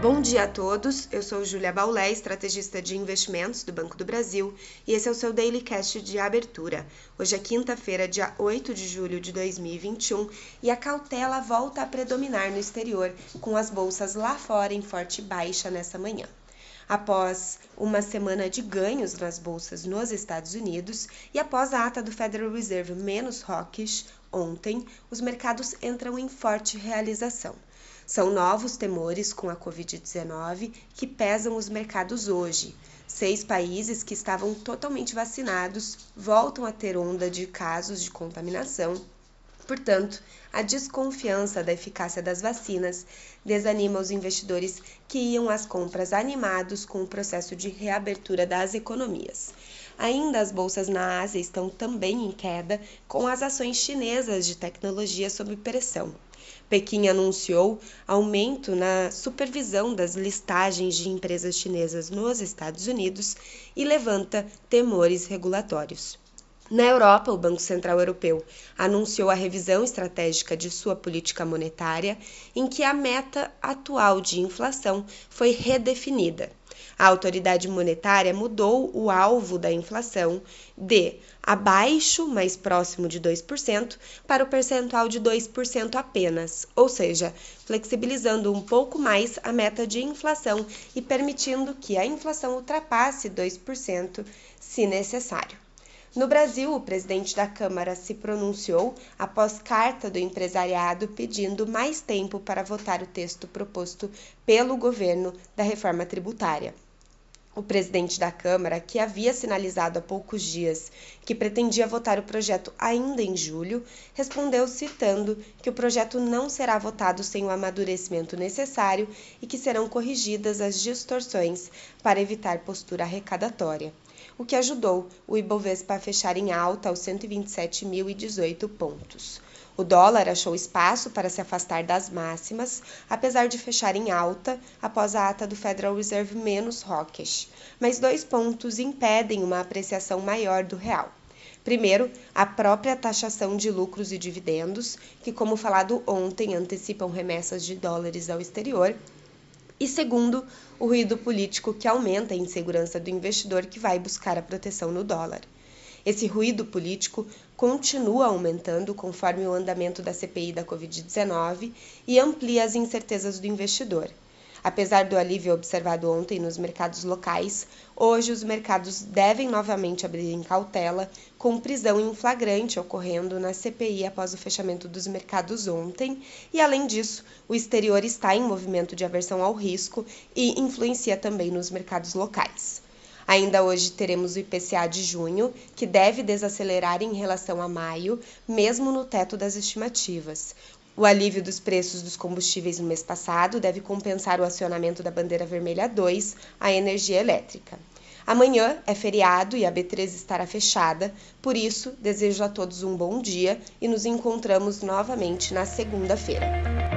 Bom dia a todos, eu sou Júlia Baulé, estrategista de investimentos do Banco do Brasil, e esse é o seu Daily Cast de abertura. Hoje é quinta-feira, dia 8 de julho de 2021, e a cautela volta a predominar no exterior, com as bolsas lá fora em forte baixa nessa manhã. Após uma semana de ganhos nas bolsas nos Estados Unidos e após a ata do Federal Reserve menos hawkish ontem, os mercados entram em forte realização. São novos temores com a Covid-19 que pesam os mercados hoje. Seis países que estavam totalmente vacinados voltam a ter onda de casos de contaminação. Portanto, a desconfiança da eficácia das vacinas desanima os investidores que iam às compras animados com o processo de reabertura das economias. Ainda as bolsas na Ásia estão também em queda, com as ações chinesas de tecnologia sob pressão. Pequim anunciou aumento na supervisão das listagens de empresas chinesas nos Estados Unidos e levanta temores regulatórios. Na Europa, o Banco Central Europeu anunciou a revisão estratégica de sua política monetária, em que a meta atual de inflação foi redefinida a autoridade monetária mudou o alvo da inflação de abaixo, mais próximo de 2%, para o percentual de 2% apenas, ou seja, flexibilizando um pouco mais a meta de inflação e permitindo que a inflação ultrapasse 2% se necessário. No Brasil, o presidente da Câmara se pronunciou após carta do empresariado pedindo mais tempo para votar o texto proposto pelo governo da reforma tributária. O presidente da Câmara, que havia sinalizado há poucos dias que pretendia votar o projeto ainda em julho, respondeu citando que o projeto não será votado sem o amadurecimento necessário e que serão corrigidas as distorções para evitar postura arrecadatória, o que ajudou o Ibovespa a fechar em alta aos 127.018 pontos. O dólar achou espaço para se afastar das máximas, apesar de fechar em alta após a ata do Federal Reserve menos hawkish, mas dois pontos impedem uma apreciação maior do real. Primeiro, a própria taxação de lucros e dividendos, que, como falado ontem, antecipam remessas de dólares ao exterior. E segundo, o ruído político que aumenta a insegurança do investidor que vai buscar a proteção no dólar. Esse ruído político continua aumentando conforme o andamento da CPI da Covid-19 e amplia as incertezas do investidor. Apesar do alívio observado ontem nos mercados locais, hoje os mercados devem novamente abrir em cautela, com prisão em flagrante ocorrendo na CPI após o fechamento dos mercados ontem, e além disso, o exterior está em movimento de aversão ao risco e influencia também nos mercados locais. Ainda hoje teremos o IPCA de junho, que deve desacelerar em relação a maio, mesmo no teto das estimativas. O alívio dos preços dos combustíveis no mês passado deve compensar o acionamento da bandeira vermelha 2 à energia elétrica. Amanhã é feriado e a B3 estará fechada, por isso desejo a todos um bom dia e nos encontramos novamente na segunda-feira.